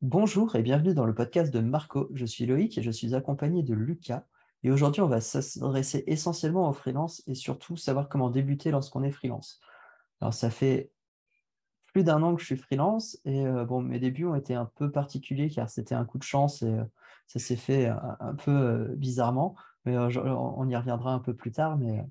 Bonjour et bienvenue dans le podcast de Marco. Je suis Loïc et je suis accompagné de Lucas. Et aujourd'hui, on va s'adresser essentiellement aux freelances et surtout savoir comment débuter lorsqu'on est freelance. Alors, ça fait plus d'un an que je suis freelance et euh, bon, mes débuts ont été un peu particuliers car c'était un coup de chance et euh, ça s'est fait un, peu euh, bizarrement. Mais on y reviendra un peu plus tard. Mais,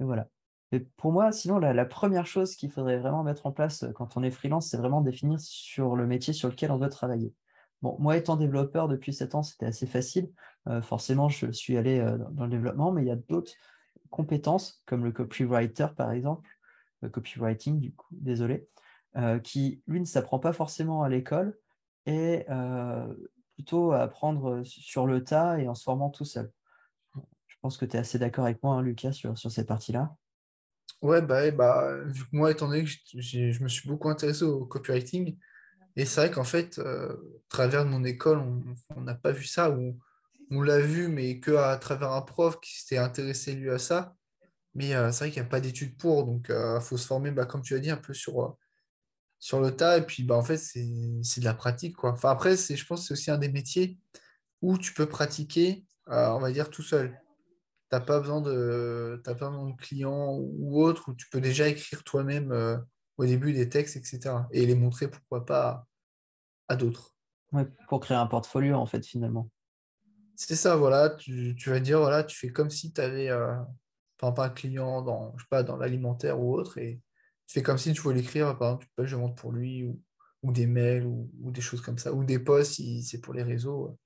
voilà. Et pour moi, sinon, la, première chose qu'il faudrait vraiment mettre en place quand on est freelance, c'est vraiment définir sur le métier sur lequel on veut travailler. Bon, moi, étant développeur depuis 7 ans, c'était assez facile. forcément, je suis allé dans le développement, mais il y a d'autres compétences, comme le copywriter, par exemple, le copywriting, du coup, désolé, euh, qui, lui, ne s'apprend pas forcément à l'école et euh, plutôt à apprendre sur le tas et en se formant tout seul. Je pense que tu es assez d'accord avec moi, hein, Lucas, sur, sur cette partie-là. Ouais, bah, bah, vu que moi, étant donné que je me suis beaucoup intéressé au copywriting, et c'est vrai qu'en fait, euh, à travers mon école, on n'a pas vu ça, ou on l'a vu, mais qu'à travers un prof qui s'était intéressé lui à ça. Mais c'est vrai qu'il n'y a pas d'études pour, donc il faut se former, bah, comme tu as dit, un peu sur, sur le tas. Et puis, bah, en fait, c'est de la pratique. Quoi. Enfin, après, je pense que c'est aussi un des métiers où tu peux pratiquer, euh, on va dire, tout seul. Tu n'as pas besoin de, pas besoin de clients ou autre, où tu peux déjà écrire toi-même euh, au début des textes, etc. Et les montrer, pourquoi pas, à, d'autres. pour créer un portfolio, en fait, finalement. C'est ça, voilà. Tu, vas dire, voilà, tu fais comme si tu avais, euh, pas un client dans, je sais pas, dans l'alimentaire ou autre, et c'est comme si tu voulais écrire, par exemple, je vends pour lui, ou, des mails, ou, des choses comme ça, ou des posts si c'est pour les réseaux, euh,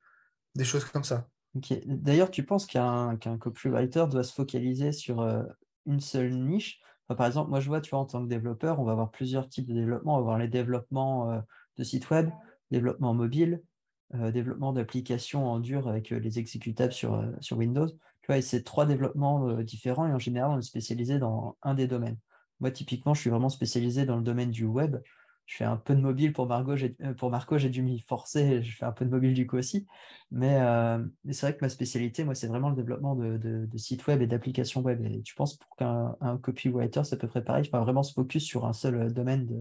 des choses comme ça. D'ailleurs, tu penses qu'un copywriter doit se focaliser sur euh, une seule niche? Par exemple, moi je vois, tu en tant que développeur, on va avoir plusieurs types de développement. On va avoir les développements euh, de sites web, développement mobile, développement d'applications en dur avec les exécutables sur, sur Windows. Tu vois, c'est trois développements différents et en général, on est spécialisé dans un des domaines. Moi, typiquement, je suis vraiment spécialisé dans le domaine du web. Je fais un peu de mobile pour, Margot, euh, pour Marco, j'ai dû m'y forcer. Je fais un peu de mobile du coup aussi. Euh, mais, c'est vrai que ma spécialité, moi, c'est vraiment le développement de, sites web et d'applications web. Et tu penses pour qu'un copywriter, c'est à peu près pareil, il vraiment se focus sur un seul euh, domaine de...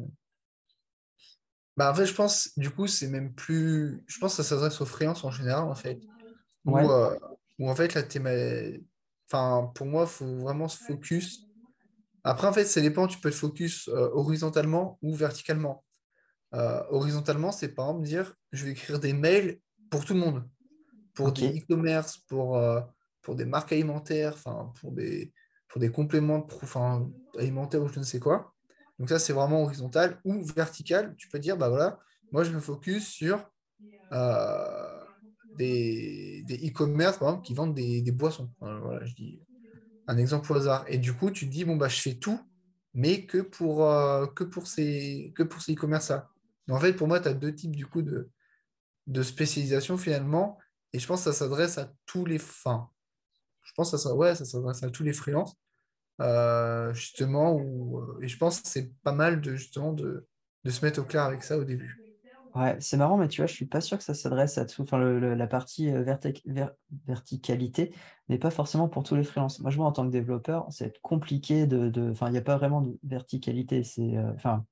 Bah, en fait, je pense, du coup, c'est même plus. Je pense que ça s'adresse aux freelances en général, en fait. Où, en fait, la. Enfin, pour moi, il faut vraiment se focus après, en fait, ça dépend, tu peux te focus euh, horizontalement ou verticalement. Euh, horizontalement, c'est par exemple dire, je vais écrire des mails pour tout le monde, pour des e-commerce, pour, euh, pour des marques alimentaires, pour des, pour des compléments alimentaires ou je ne sais quoi. Donc ça, c'est vraiment horizontal. Ou vertical, tu peux dire, bah voilà, moi, je me focus sur des e-commerce, par exemple, qui vendent des, boissons. voilà, je dis un exemple au hasard. Et du coup, tu te dis, bon, bah, je fais tout, mais que pour, euh, que pour ces que pour ces e-commerce-là. En fait, pour moi, tu as deux types du coup de, de spécialisation finalement. Et je pense que ça s'adresse à tous les fins. Je pense que ça, ouais, ça s'adresse à tous les freelances. Euh, justement, euh, et je pense que c'est pas mal de, justement de, de se mettre au clair avec ça au début. Ouais, c'est marrant, mais tu vois, je suis pas sûr que ça s'adresse à tout. Enfin, la partie euh, verticalité n'est pas forcément pour tous les freelances. Moi, je vois en tant que développeur, c'est compliqué de, Enfin, il n'y a pas vraiment de verticalité. C'est, euh, enfin,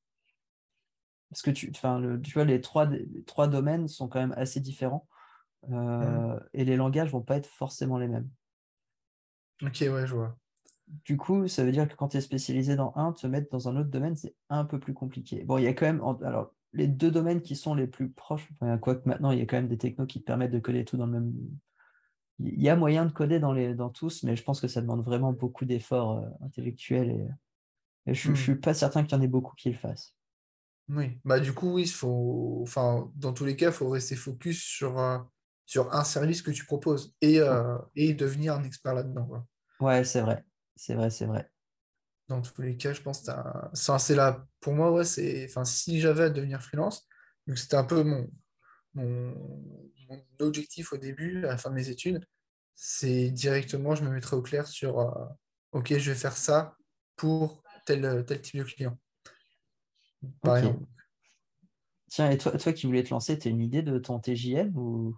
parce que tu, enfin, le, tu vois, les trois, trois domaines sont quand même assez différents euh, mmh. et les langages vont pas être forcément les mêmes. Ok, ouais, je vois. Du coup, ça veut dire que quand tu es spécialisé dans un, te mettre dans un autre domaine, c'est un peu plus compliqué. Bon, il y a quand même. Alors, les deux domaines qui sont les plus proches, enfin, quoique maintenant, il y a quand même des technos qui te permettent de coder tout dans le même. Il y a moyen de coder dans, les, dans tous, mais je pense que ça demande vraiment beaucoup d'efforts euh, intellectuels et, je ne suis hmm. pas certain qu'il y en ait beaucoup qui le fassent. Oui, bah du coup, oui, il faut, enfin, dans tous les cas, il faut rester focus sur, euh, sur un service que tu proposes et, euh, et devenir un expert là-dedans. Ouais, c'est vrai, c'est vrai, c'est vrai dans tous les cas, je pense que c'est là. Pour moi, ouais, c'est. Enfin, si j'avais à devenir freelance, donc c'était un peu mon, mon, objectif au début, à la fin de mes études, c'est directement, je me mettrais au clair sur euh, OK, je vais faire ça pour tel, tel type de client. Par exemple. Tiens, et toi, toi qui voulais te lancer, tu as une idée de ton TJM ou,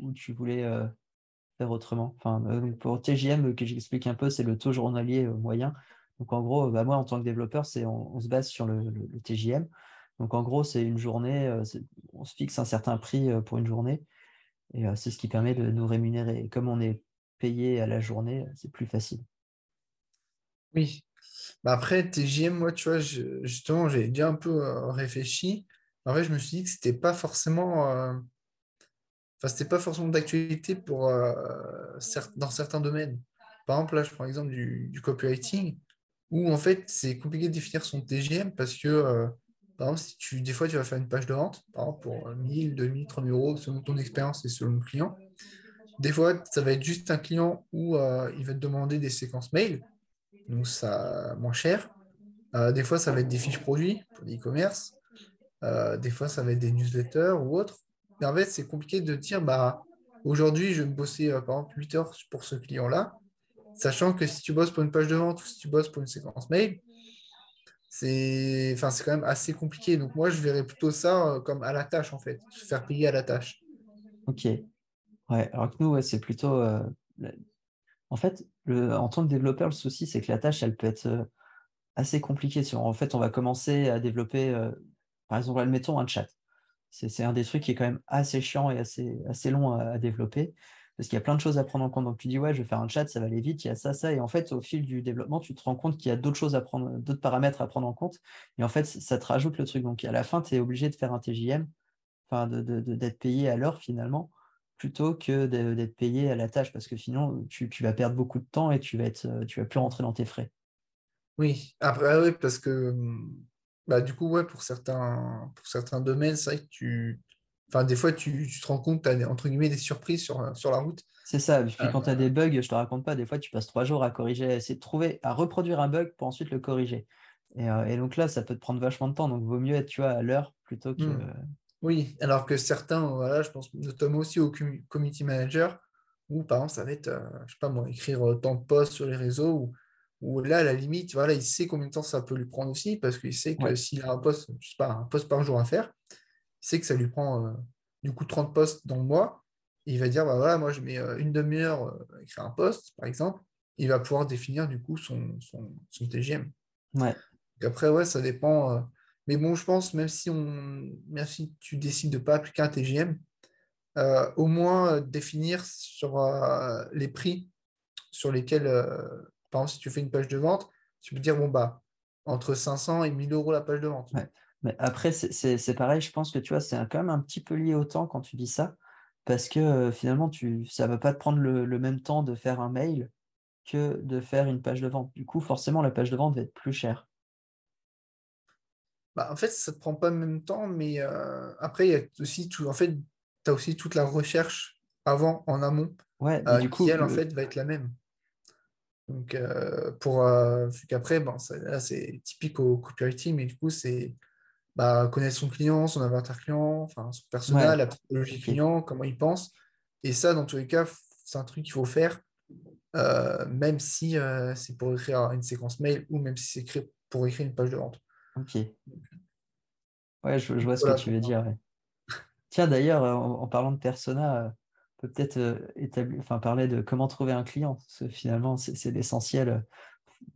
ou, tu voulais euh, faire autrement? Enfin, euh, Pour TJM, que j'explique un peu, c'est le taux journalier moyen. Donc en gros, bah, moi en tant que développeur, c'est on, se base sur le, TJM. Donc en gros, c'est une journée, euh, on se fixe un certain prix pour une journée. Et c'est ce qui permet de nous rémunérer. Et comme on est payé à la journée, c'est plus facile. Oui. Bah après, TGM, moi, tu vois, justement, j'ai déjà un peu réfléchi. En fait, je me suis dit que c'était pas forcément. Enfin, c'était pas forcément d'actualité pour dans certains domaines. Par exemple, là, je prends l'exemple du, du copywriting, où en fait, c'est compliqué de définir son TGM parce que par exemple, si tu, des fois, tu vas faire une page de vente, par exemple, pour 1000, 2000, 3000 euros, selon ton expérience et selon le client. Des fois, ça va être juste un client où euh, il va te demander des séquences mail, donc ça moins cher. Euh, des fois, ça va être des fiches produits pour l'e-commerce. Euh, des fois, ça va être des newsletters ou autre. Mais en fait, c'est compliqué de dire, bah, aujourd'hui, je vais bosser, par exemple, 8 heures pour ce client-là, sachant que si tu bosses pour une page de vente ou si tu bosses pour une séquence mail, c'est enfin, quand même assez compliqué. Donc moi, je verrais plutôt ça euh, comme à la tâche, en fait, se faire payer à la tâche. Ok. Ouais, alors que nous, c'est plutôt... Euh, en fait, en tant que développeur, le souci, c'est que la tâche, elle peut être euh, assez compliquée. En fait, on va commencer à développer, par exemple, admettons un chat. C'est un des trucs qui est quand même assez chiant et assez, assez long à développer parce qu'il y a plein de choses à prendre en compte. Donc tu dis, ouais, je vais faire un chat, ça va aller vite, il y a ça, ça. Et en fait, au fil du développement, tu te rends compte qu'il y a d'autres choses à prendre, d'autres paramètres à prendre en compte. Et en fait, ça te rajoute le truc. Donc à la fin, tu es obligé de faire un TJM, enfin, d'être payé à l'heure finalement, plutôt que d'être payé à la tâche, parce que sinon, tu, vas perdre beaucoup de temps et tu vas, être, tu vas plus rentrer dans tes frais. Oui, après, oui, parce que bah, du coup, ouais, pour certains, pour certains domaines, c'est vrai que tu, Enfin, des fois, tu, te rends compte, tu as entre guillemets des surprises sur, sur la route. C'est ça. Puis quand tu as des bugs, je te raconte pas, des fois, tu passes trois jours à corriger, à essayer de trouver, à reproduire un bug pour ensuite le corriger. Et, euh, donc là, ça peut te prendre vachement de temps. Donc, il vaut mieux être tu vois, à l'heure plutôt que. Hmm. Oui, alors que certains, voilà, je pense notamment aussi au community manager, où par exemple, ça va être, euh, je sais pas moi, écrire euh, tant de posts sur les réseaux, où, là, à la limite, voilà, il sait combien de temps ça peut lui prendre aussi, parce qu'il sait que s'il a un post, je sais pas, un post par jour à faire, c'est que ça lui prend euh, du coup 30 postes dans le mois. il va dire, bah voilà, moi je mets euh, une demi-heure euh, à écrire un poste, par exemple. Il va pouvoir définir du coup son, son, TGM. Ouais. après, ouais, ça dépend. mais bon, je pense, même si, on, même si tu décides de ne pas appliquer un TGM, au moins définir sur les prix sur lesquels, par exemple, si tu fais une page de vente, tu peux dire, bon, bah, entre 500 et 1000 euros la page de vente. Ouais. Mais après, c'est pareil, je pense que tu vois, c'est quand même un petit peu lié au temps quand tu dis ça, parce que euh, finalement, tu, ça ne va pas te prendre le, même temps de faire un mail que de faire une page de vente. Du coup, forcément, la page de vente va être plus chère. Bah, en fait, ça ne te prend pas le même temps, mais euh, après, il y a aussi tout, en fait, tu as aussi toute la recherche avant, en amont, ouais, euh, du qui, elle, en fait, va être la même. Donc, pour qu'après, bon, c'est typique au copywriting, mais du coup, c'est bah, connaître son client, son avatar client, enfin, son personnel, la psychologie client, comment il pense. Et ça, dans tous les cas, c'est un truc qu'il faut faire, euh, même si euh, c'est pour écrire une séquence mail ou même si c'est pour écrire une page de vente. Ok. Ouais, je, vois ce que tu veux dire. Tiens, d'ailleurs, en, parlant de persona, on peut peut-être euh, enfin, parler de comment trouver un client. Parce que finalement, c'est l'essentiel.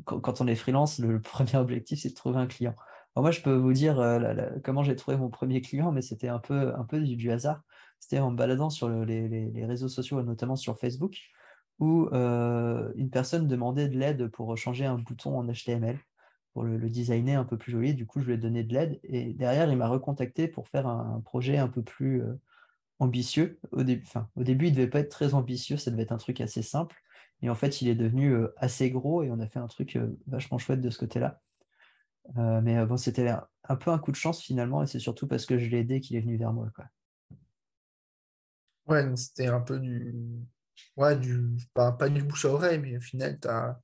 Quand, on est freelance, le premier objectif, c'est de trouver un client moi, je peux vous dire comment j'ai trouvé mon premier client, mais c'était un peu, un peu du, hasard. C'était en me baladant sur les, réseaux sociaux, notamment sur Facebook, où une personne demandait de l'aide pour changer un bouton en HTML, pour le, designer un peu plus joli. Du coup, je lui ai donné de l'aide. Et derrière, il m'a recontacté pour faire un, projet un peu plus ambitieux. Au, au début, il ne devait pas être très ambitieux, ça devait être un truc assez simple. Et en fait, il est devenu assez gros et on a fait un truc vachement chouette de ce côté-là. Euh, mais euh, bon, c'était un, peu un coup de chance finalement, et c'est surtout parce que je l'ai aidé qu'il est venu vers moi. Quoi. Ouais, c'était un peu du. Ouais, du. Pas, pas, du bouche à oreille, mais au final, tu as.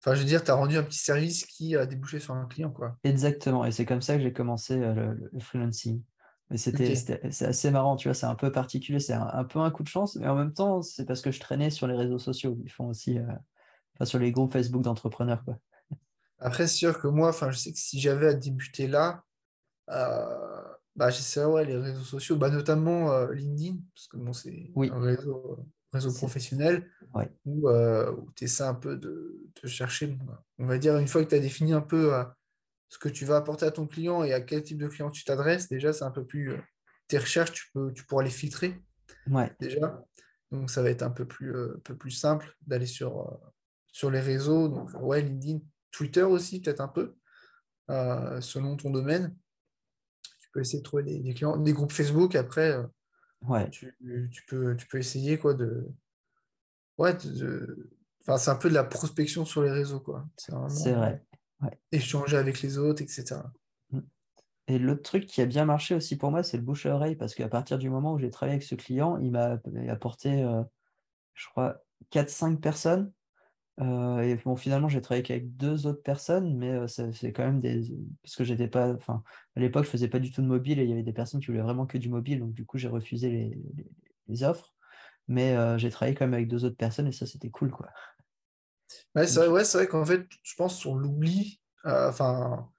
Enfin, je veux dire, tu as rendu un petit service qui a débouché sur un client. Quoi. Exactement, et c'est comme ça que j'ai commencé euh, le, freelancing. Mais c'était c'est assez marrant, tu vois, c'est un peu particulier, c'est un, peu un coup de chance, mais en même temps, c'est parce que je traînais sur les réseaux sociaux. Ils font aussi, enfin, sur les groupes Facebook d'entrepreneurs. Quoi. Après, c'est sûr que moi, je sais que si j'avais à débuter là, euh, bah, j'essaierais les réseaux sociaux, bah, notamment euh, LinkedIn, parce que bon, c'est un réseau, réseau professionnel où, euh, tu essaies un peu de, chercher, on va dire, une fois que tu as défini un peu ce que tu vas apporter à ton client et à quel type de client tu t'adresses, déjà, c'est un peu plus tes recherches, tu, peux, tu pourras les filtrer Ouais, déjà. Donc, ça va être un peu plus, euh, un peu plus simple d'aller sur, euh, sur les réseaux. Donc, ouais, LinkedIn, Twitter aussi, peut-être un peu, euh, selon ton domaine. Tu peux essayer de trouver des, des clients. Des groupes Facebook, après, euh, ouais, tu, tu peux, tu peux essayer quoi, de. Ouais, de- Enfin, c'est un peu de la prospection sur les réseaux, quoi. C'est vraiment vrai. Ouais. échanger avec les autres, etc. Mm. Et l'autre truc qui a bien marché aussi pour moi, c'est le bouche à oreille, parce qu'à partir du moment où j'ai travaillé avec ce client, il m'a apporté, euh, je crois, quatre cinq personnes. Euh, et bon, finalement, j'ai travaillé qu'avec deux autres personnes, mais euh, c'est quand même des. Parce que j'étais pas. Enfin, à l'époque, je faisais pas du tout de mobile et il y avait des personnes qui voulaient vraiment que du mobile, donc du coup, j'ai refusé les, les- les offres. Mais euh, j'ai travaillé quand même avec deux autres personnes et ça, c'était cool, quoi. Ouais, c'est vrai, ouais, vrai qu'en fait, je pense qu'on l'oublie. Euh, Enfin,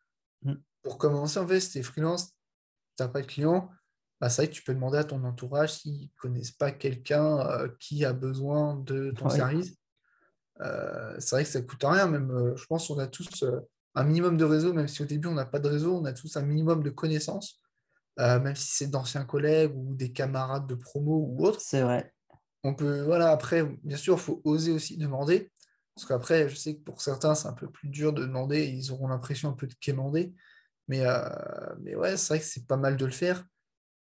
mm, pour commencer, en fait, si t'es freelance, t'as pas de client, bah, c'est vrai que tu peux demander à ton entourage s'ils connaissent pas quelqu'un qui a besoin de ton ouais, service. Euh, c'est vrai que ça coûte rien, même. euh, je pense qu'on a tous euh, un minimum de réseau, même si au début on n'a pas de réseau, on a tous un minimum de connaissances, même si c'est d'anciens collègues ou des camarades de promo ou autres. c'est vrai. On peut, voilà, après, bien sûr, il faut oser aussi demander. Parce qu'après, je sais que pour certains, c'est un peu plus dur de demander, ils auront l'impression un peu de quémander. Mais, mais ouais, c'est vrai que c'est pas mal de le faire.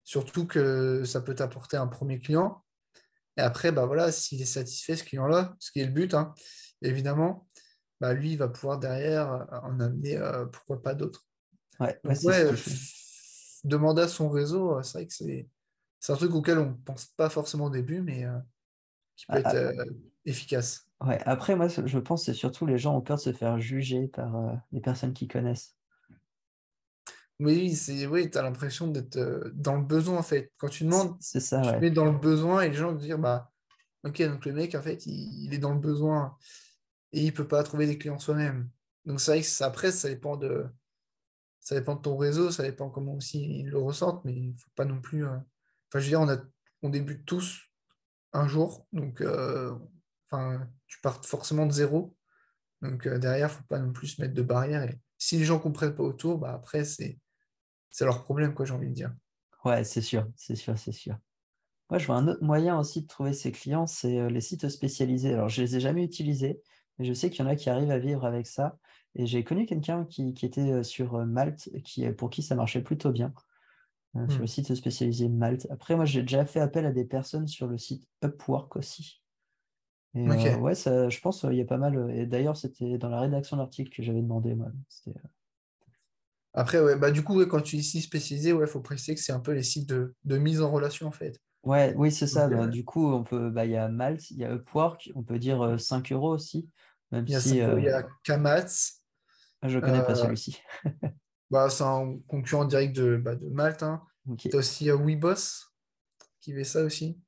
Surtout que ça peut t'apporter un premier client. Et après, bah voilà, s'il est satisfait, ce client-là, ce qui est le but, hein, évidemment, bah lui, il va pouvoir derrière euh, en amener euh, pourquoi pas d'autres. Ouais, Donc ouais, f- demander à son réseau, euh, c'est vrai que c'est c'est un truc auquel on ne pense pas forcément au début, mais euh, qui peut Ah, être ah, euh, efficace. ouais. Après, moi, je pense que c'est surtout les gens ont peur de se faire juger par euh, les personnes qui connaissent. Oui, c'est oui, tu as l'impression d'être euh, dans le besoin en fait. Quand tu demandes, c'est ça, tu ouais. mets dans le besoin et les gens vont te dire bah ok, donc le mec en fait il, il est dans le besoin et il peut pas trouver des clients soi-même. Donc c'est vrai que ça, après, ça dépend de ça dépend de ton réseau, ça dépend comment aussi ils le ressentent, mais il faut pas non plus. euh, Enfin, je veux dire, on a, on débute tous un jour, donc euh, enfin, tu pars forcément de zéro. Donc euh, derrière, faut pas non plus se mettre de barrière. Et si les gens comprennent pas autour, bah après, c'est c'est leur problème, quoi, j'ai envie de dire. Ouais, c'est sûr, c'est sûr, c'est sûr. Moi, je vois un autre moyen aussi de trouver ses clients, c'est euh, les sites spécialisés. Alors, je les ai jamais utilisés, mais je sais qu'il y en a qui arrivent à vivre avec ça. Et j'ai connu quelqu'un qui, qui était euh, sur euh, Malte, qui, pour qui ça marchait plutôt bien, sur le Hmm. site spécialisé Malte. Après, moi, j'ai déjà fait appel à des personnes sur le site Upwork aussi. Et euh, ouais, ça, je pense qu'il y a pas mal. Et d'ailleurs, c'était dans la rédaction de l'article que j'avais demandé, moi. C'était, euh, Après, ouais, bah, du coup, ouais, quand tu dis site spécialisé, ouais, faut préciser que c'est un peu les sites de, de mise en relation, en fait. Ouais, oui, c'est ça. Bah, euh, du coup, on peut, bah, il y a Malte, il y a Upwork, on peut dire euh, 5 euros aussi, même il y a si 5 euros, euh, il y a Kamatz, je ne connais pas euh, celui-ci. bah, c'est un concurrent direct de, bah, de Malte. Hein. Ok, Tu as aussi euh, Weeboss qui fait ça aussi.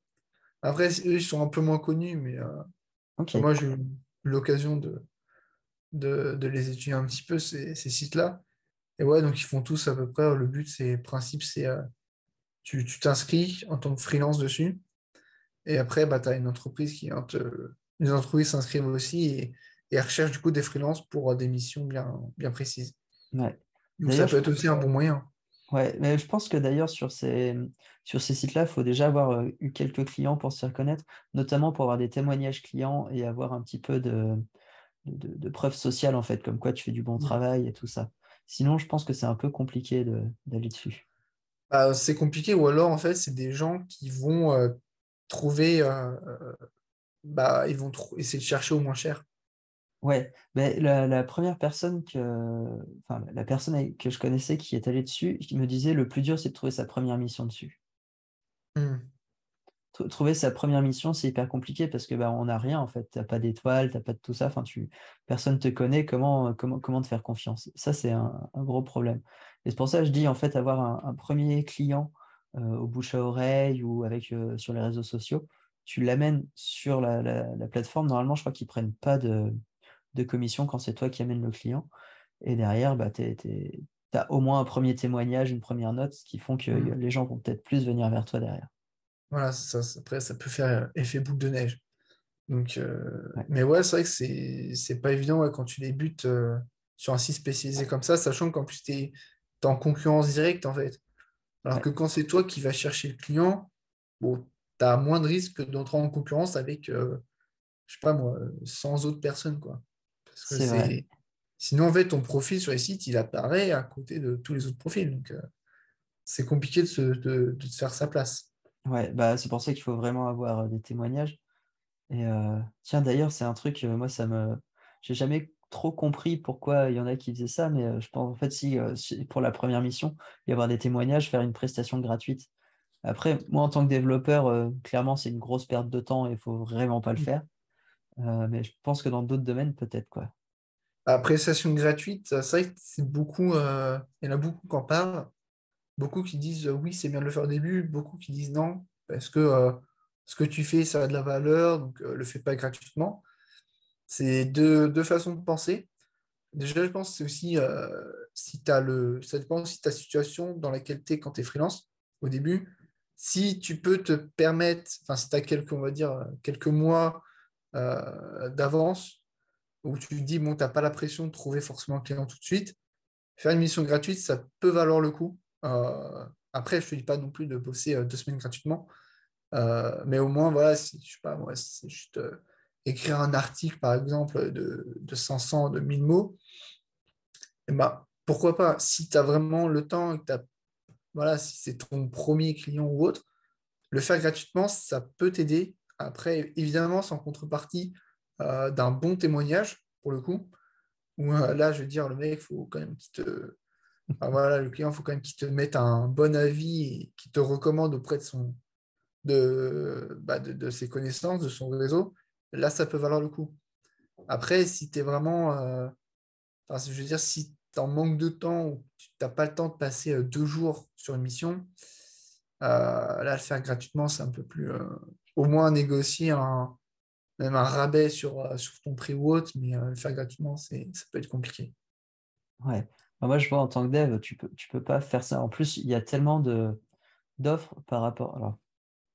Après, eux, ils sont un peu moins connus, mais euh, moi, j'ai eu l'occasion de, de, de les étudier un petit peu, ces, ces sites-là. Et ouais, donc ils font tous à peu près, le but, c'est, le principe, c'est euh, tu t'inscris en tant que freelance dessus. Et après, bah, tu as une entreprise qui te- Les entreprises s'inscrivent aussi et, et recherchent du coup des freelances pour euh, des missions bien, bien précises. ouais. Donc ça peut être aussi un bon moyen. ouais, mais je pense que d'ailleurs, sur ces, sur ces sites-là, il faut déjà avoir euh, eu quelques clients pour se faire connaître, notamment pour avoir des témoignages clients et avoir un petit peu de, de, de preuves sociales, en fait, comme quoi tu fais du bon travail et tout ça. Sinon, je pense que c'est un peu compliqué de- d'aller dessus. Bah, c'est compliqué, ou alors en fait, c'est des gens qui vont euh, trouver, euh, euh, bah, ils vont essayer de chercher au moins cher. Ouais, mais la, la première personne que, enfin, la personne que je connaissais qui est allée dessus, qui me disait le plus dur, c'est de trouver sa première mission dessus. Mm. Tr- Trouver sa première mission, c'est hyper compliqué parce que bah, on n'a rien en fait. T'as pas d'étoile, t'as pas de tout ça. Enfin, tu, personne te connaît. Comment, comment, comment te faire confiance? Ça, c'est un, un gros problème. Et c'est pour ça que je dis en fait avoir un, un premier client euh, au bouche à oreille ou avec euh, sur les réseaux sociaux, tu l'amènes sur la, la- la plateforme. Normalement, je crois qu'ils prennent pas de, de commission quand c'est toi qui amènes le client. Et derrière, bah, tu as au moins un premier témoignage, une première note, ce qui font que Mm. les gens vont peut-être plus venir vers toi derrière. Voilà, ça, ça- après, ça peut faire euh, effet boule de neige. Donc, euh, Ouais. mais ouais, c'est vrai que c'est c'est pas évident ouais, quand tu débutes euh, sur un site spécialisé comme ça, sachant qu'en plus, tu es, en concurrence directe en fait. Alors que quand c'est toi qui vas chercher le client, bon, tu as moins de risques d'entrer en concurrence avec, euh, je sais pas moi, 100 autres personnes. Quoi. Sinon, en fait, ton profil sur les sites, il apparaît à côté de tous les autres profils. Donc, c'est compliqué de, se, de, de, faire sa place. Ouais, bah, c'est pour ça qu'il faut vraiment avoir euh, des témoignages. Et tiens, d'ailleurs, c'est un truc, moi, ça me. J'ai jamais trop compris pourquoi il y en a qui faisaient ça, mais je pense en fait si, pour la première mission, y avoir des témoignages, faire une prestation gratuite. Après, moi en tant que développeur, clairement c'est une grosse perte de temps et il faut vraiment pas le mmh. faire. mais je pense que dans d'autres domaines, peut-être quoi. La prestation gratuite, c'est vrai que c'est beaucoup, il y en a beaucoup qui en parlent, beaucoup qui disent oui, c'est bien de le faire au début, beaucoup qui disent non, parce que ce que tu fais, ça a de la valeur, donc le fais pas gratuitement. C'est deux, façons de penser. Déjà, je pense que c'est aussi euh, si tu as le. Ça dépend aussi de ta situation dans laquelle tu es quand tu es freelance au début. Si tu peux te permettre, enfin, si tu as quelques, on va dire, quelques mois euh, d'avance, où tu te dis, bon, tu n'as pas la pression de trouver forcément un client tout de suite, faire une mission gratuite, ça peut valoir le coup. Euh, après, je ne te dis pas non plus de bosser deux semaines gratuitement, mais au moins, voilà, si, je sais pas, moi, c'est juste écrire un article, par exemple, de, de 500, de 1000 mots, et eh ben, pourquoi pas? Si tu as vraiment le temps, que voilà, si c'est ton premier client ou autre, le faire gratuitement, ça peut t'aider. Après, évidemment, sans contrepartie euh, d'un bon témoignage, pour le coup, où euh, là, je veux dire, le mec, il faut quand même qu'il te. Voilà, le client, il faut quand même qu'il te mette un bon avis et qu'il te recommande auprès de, son, de, bah, de, de ses connaissances, de son réseau là, ça peut valoir le coup. Après, si tu es vraiment. Euh, je veux dire, si tu en manques de temps ou tu n'as pas le temps de passer euh, deux jours sur une mission, euh, là, le faire gratuitement, c'est un peu plus. au moins négocier un, même un rabais sur, sur ton prix ou autre, mais le faire gratuitement, ça peut être compliqué. Ouais. Bah, moi, je vois en tant que dev, tu peux, tu peux pas faire ça. En plus, il y a tellement d'offres par rapport. Alors,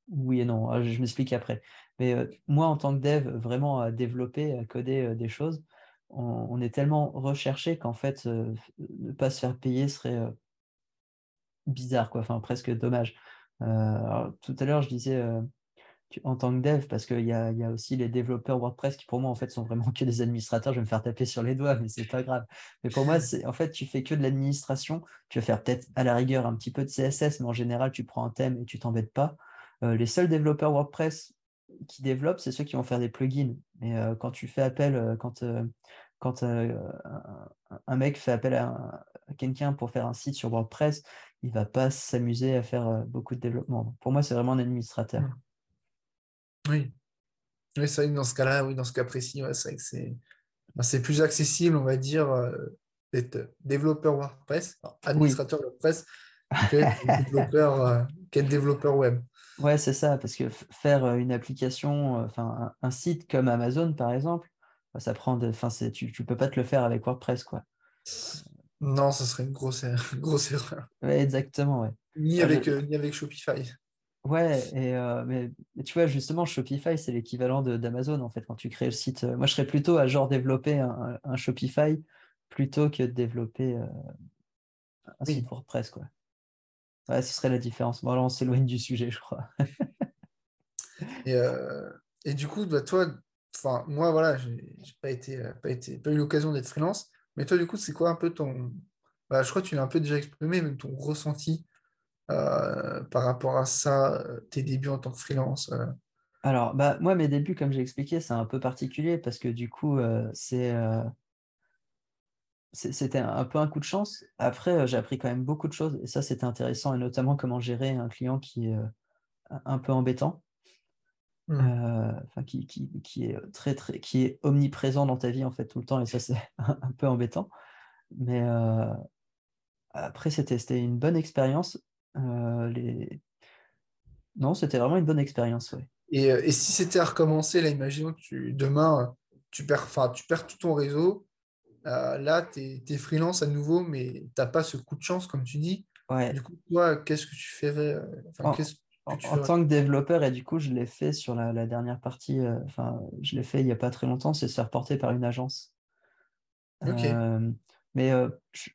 oui et non, ah, je m'explique après. Mais moi, en tant que dev, vraiment à développer, à coder des choses, on, est tellement recherché qu'en fait, ne pas se faire payer serait bizarre, quoi. Enfin, presque dommage. tout à l'heure, je disais en tant que dev, parce qu'il y a, aussi les développeurs WordPress qui, pour moi, en fait, sont vraiment que des administrateurs. Je vais me faire taper sur les doigts, mais c'est pas grave. Mais pour moi, en fait, tu fais que de l'administration. Tu vas faire peut-être à la rigueur un petit peu de CSS, mais en général, tu prends un thème et tu t'embêtes pas. les seuls développeurs WordPress qui développent, c'est ceux qui vont faire des plugins. Mais euh, quand tu fais appel, euh, quand, euh, un mec fait appel à, quelqu'un pour faire un site sur WordPress, il va pas s'amuser à faire beaucoup de développement. Pour moi, c'est vraiment un administrateur. Oui. Oui, c'est vrai que dans ce cas-là, oui, dans ce cas précis, c'est que bah, c'est plus accessible, on va dire, d'être développeur WordPress, administrateur WordPress, qu'être développeur, développeur web. Ouais, c'est ça, parce que faire une application, enfin un, site comme Amazon par exemple, bah, ça prend de, enfin tu, ne peux pas te le faire avec WordPress quoi. Non, ça serait une grosse, er-, grosse erreur. exactement, ouais. Ni avec, ni avec Shopify. Ouais, et mais, tu vois, justement, Shopify, c'est l'équivalent d'Amazon, en fait, quand tu crées le site. Moi, je serais plutôt à genre développer un, Shopify plutôt que de développer un site WordPress, quoi. Ouais, ce serait la différence. Bon, là, on s'éloigne du sujet, je crois. et, euh, et, du coup, bah, toi, enfin, moi, voilà, j'ai pas été, euh, pas été, pas eu l'occasion d'être freelance. Mais toi, du coup, c'est quoi un peu ton. Bah, je crois que tu l'as un peu déjà exprimé, mais ton ressenti euh, par rapport à ça, tes débuts en tant que freelance Alors, bah, moi, mes débuts, comme j'ai expliqué, c'est un peu particulier parce que du coup, c'est c'était un peu un coup de chance. Après, euh, j'ai appris quand même beaucoup de choses et ça, c'était intéressant et notamment comment gérer un client qui est euh, un peu embêtant, mmh. euh, qui, qui, est très, très, qui est omniprésent dans ta vie en fait tout le temps et ça, c'est un, peu embêtant. Mais après, c'était une bonne expérience. Les... Non, c'était vraiment une bonne expérience. Ouais. Et, et, si c'était à recommencer, là, imaginons que tu, demain, tu perds, tu perds tout ton réseau euh, là, tu es, freelance à nouveau, mais tu n'as pas ce coup de chance, comme tu dis. Du coup, toi, qu'est-ce que tu ferais euh, en, tant que développeur, et du coup, je l'ai fait sur la, dernière partie, euh, enfin, je l'ai fait il n'y a pas très longtemps, c'est se faire porter par une agence. Mais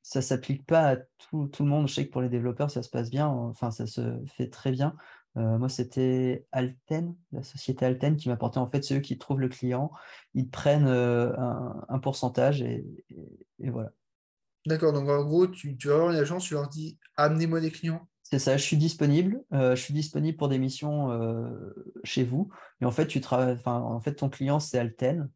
ça ne s'applique pas à tout, tout, le monde. Je sais que pour les développeurs, ça se passe bien. Enfin, ça se fait très bien. moi, c'était Alten, la société Alten, qui m'apportait en fait ceux qui trouvent le client. Ils prennent un, pourcentage et, voilà. D'accord. Donc, en gros, tu, tu vas voir une agence, tu leur dis amenez-moi des clients. C'est ça, je suis disponible. je suis disponible pour des missions chez vous. Et en fait, tu travailles, enfin, en fait, ton client, c'est Alten.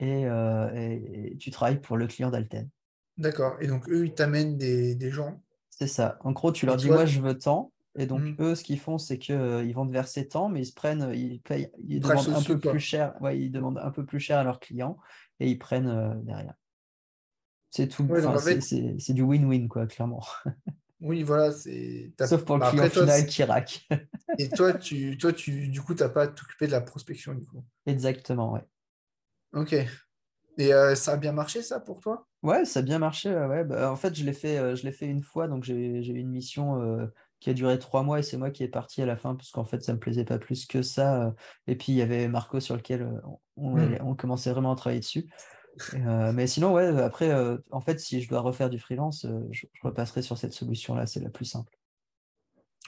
Et, et, tu travailles pour le client d'Alten. D'accord. Et donc, eux, ils t'amènent des, gens. C'est ça. En gros, tu leur dis, moi, je veux tant. Et donc, mmh. eux, ce qu'ils font, c'est qu'ils euh, vont te verser tant, mais ils se prennent, ils payent, ils demandent un peu plus cher. Ouais, ils demandent un peu plus cher à leurs clients et ils prennent euh, derrière. C'est tout. c'est du win-win, quoi, clairement. Oui, voilà. Sauf pour le bah, client final qui raque. et toi, tu, toi tu, du coup, tu n'as pas à t'occuper de la prospection, du coup. Exactement, ouais. Ok. Et euh, ça a bien marché, ça, pour toi? Ouais, ça a bien marché. Ouais. Bah, en fait, je l'ai fait, euh, fait une fois, donc j'ai eu une mission euh, qui a duré trois mois et c'est moi qui est parti à la fin parce qu'en fait, ça me plaisait pas plus que ça. Et puis, il y avait Marco sur lequel on, hmm. on, commençait vraiment à travailler dessus. mais sinon, ouais, après, en fait, si je dois refaire du freelance, je, repasserai sur cette solution-là, c'est la plus simple.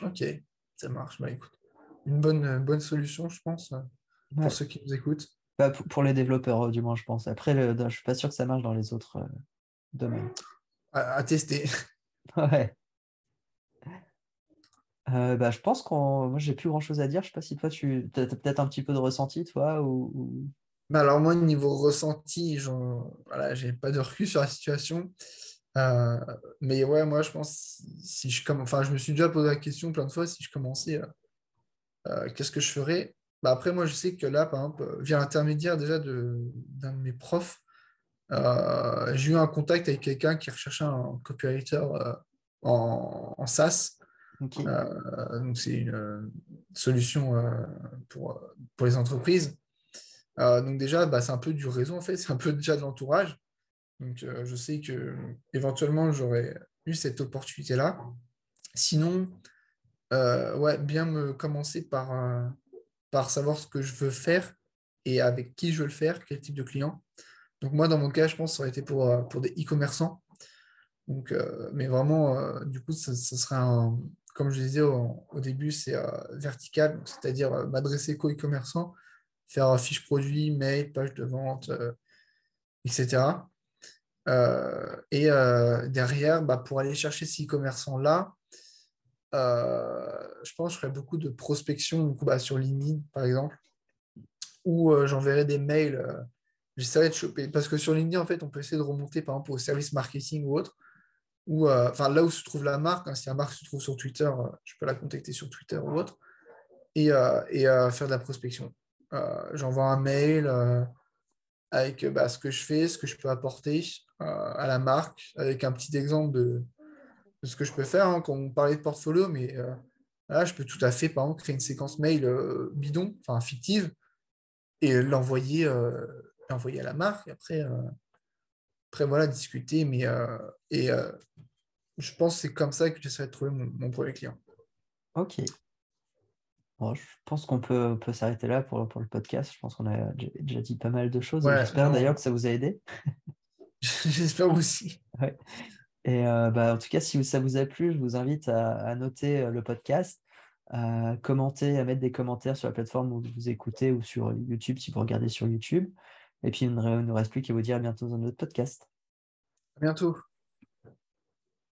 Ok, ça marche. Bah, écoute, une bonne, bonne solution, je pense, pour ceux qui nous écoutent pour, les développeurs, euh, du moins, je pense. Après, le, je suis pas sûr que ça marche dans les autres euh, domaines. À, tester. Ouais. Euh, bah, je pense qu'on. Moi, j'ai plus grand chose à dire. Je sais pas si toi, tu as peut-être un petit peu de ressenti, toi ou... Bah, alors, moi, niveau ressenti, voilà, j'ai pas de recul sur la situation. mais ouais, moi, je pense, si je comme... enfin, je me suis déjà posé la question plein de fois, si je commençais, qu'est-ce que je ferais? Bah, après, moi, je sais que là, par exemple, via l'intermédiaire déjà d'un de, mes profs, euh, j'ai eu un contact avec quelqu'un qui recherchait un copywriter euh, en, en, SaaS. Euh, donc, c'est une solution pour, pour les entreprises. donc, déjà, bah, c'est un peu du réseau, en fait. C'est un peu déjà de l'entourage. Donc, je sais que éventuellement, j'aurais eu cette opportunité-là. Sinon, ouais, bien me commencer par par savoir ce que je veux faire et avec qui je veux le faire, quel type de client. Donc moi, dans mon cas, je pense que ça aurait été pour, euh, pour des e-commerçants. Euh, mais vraiment, euh, du coup, ça, serait un, comme je disais au, début, c'est vertical, c'est-à-dire m'adresser qu'aux e-commerçants, faire fiche produit, mail, page de vente, etc. et derrière, bah, pour aller chercher ces e-commerçants-là, je pense que je ferai beaucoup de prospection bah, sur LinkedIn, par exemple, où euh, j'enverrai des mails. Euh, j'essaierai de choper. Parce que sur LinkedIn, en fait, on peut essayer de remonter, par exemple, au service marketing ou autre. Ou, enfin, là où se trouve la marque, hein, si la marque se trouve sur Twitter, je peux la contacter sur Twitter ou autre. Et, et faire de la prospection. J'envoie un mail avec bah, ce que je fais, ce que je peux apporter à la marque, avec un petit exemple de, ce que je peux faire hein, quand on parlait de portfolio, mais euh, là, je peux tout à fait, par exemple, créer une séquence mail euh, bidon, enfin fictive, et l'envoyer euh, l'envoyer à la marque. Après, après voilà, discuter. Mais, et je pense que c'est comme ça que j'essaierai de trouver mon, premier client. Ok. je pense qu'on peut, peut s'arrêter là pour, pour, le podcast. Je pense qu'on a déjà dit pas mal de choses. J'espère d'ailleurs que ça vous a aidé. J'espère aussi. Ouais. Et bah, en tout cas, si ça vous a plu, je vous invite à, noter euh, le podcast, à commenter, à mettre des commentaires sur la plateforme où vous écoutez ou sur YouTube si vous regardez sur YouTube. Et puis, il ne nous reste plus qu'à vous dire à bientôt dans notre podcast. À bientôt.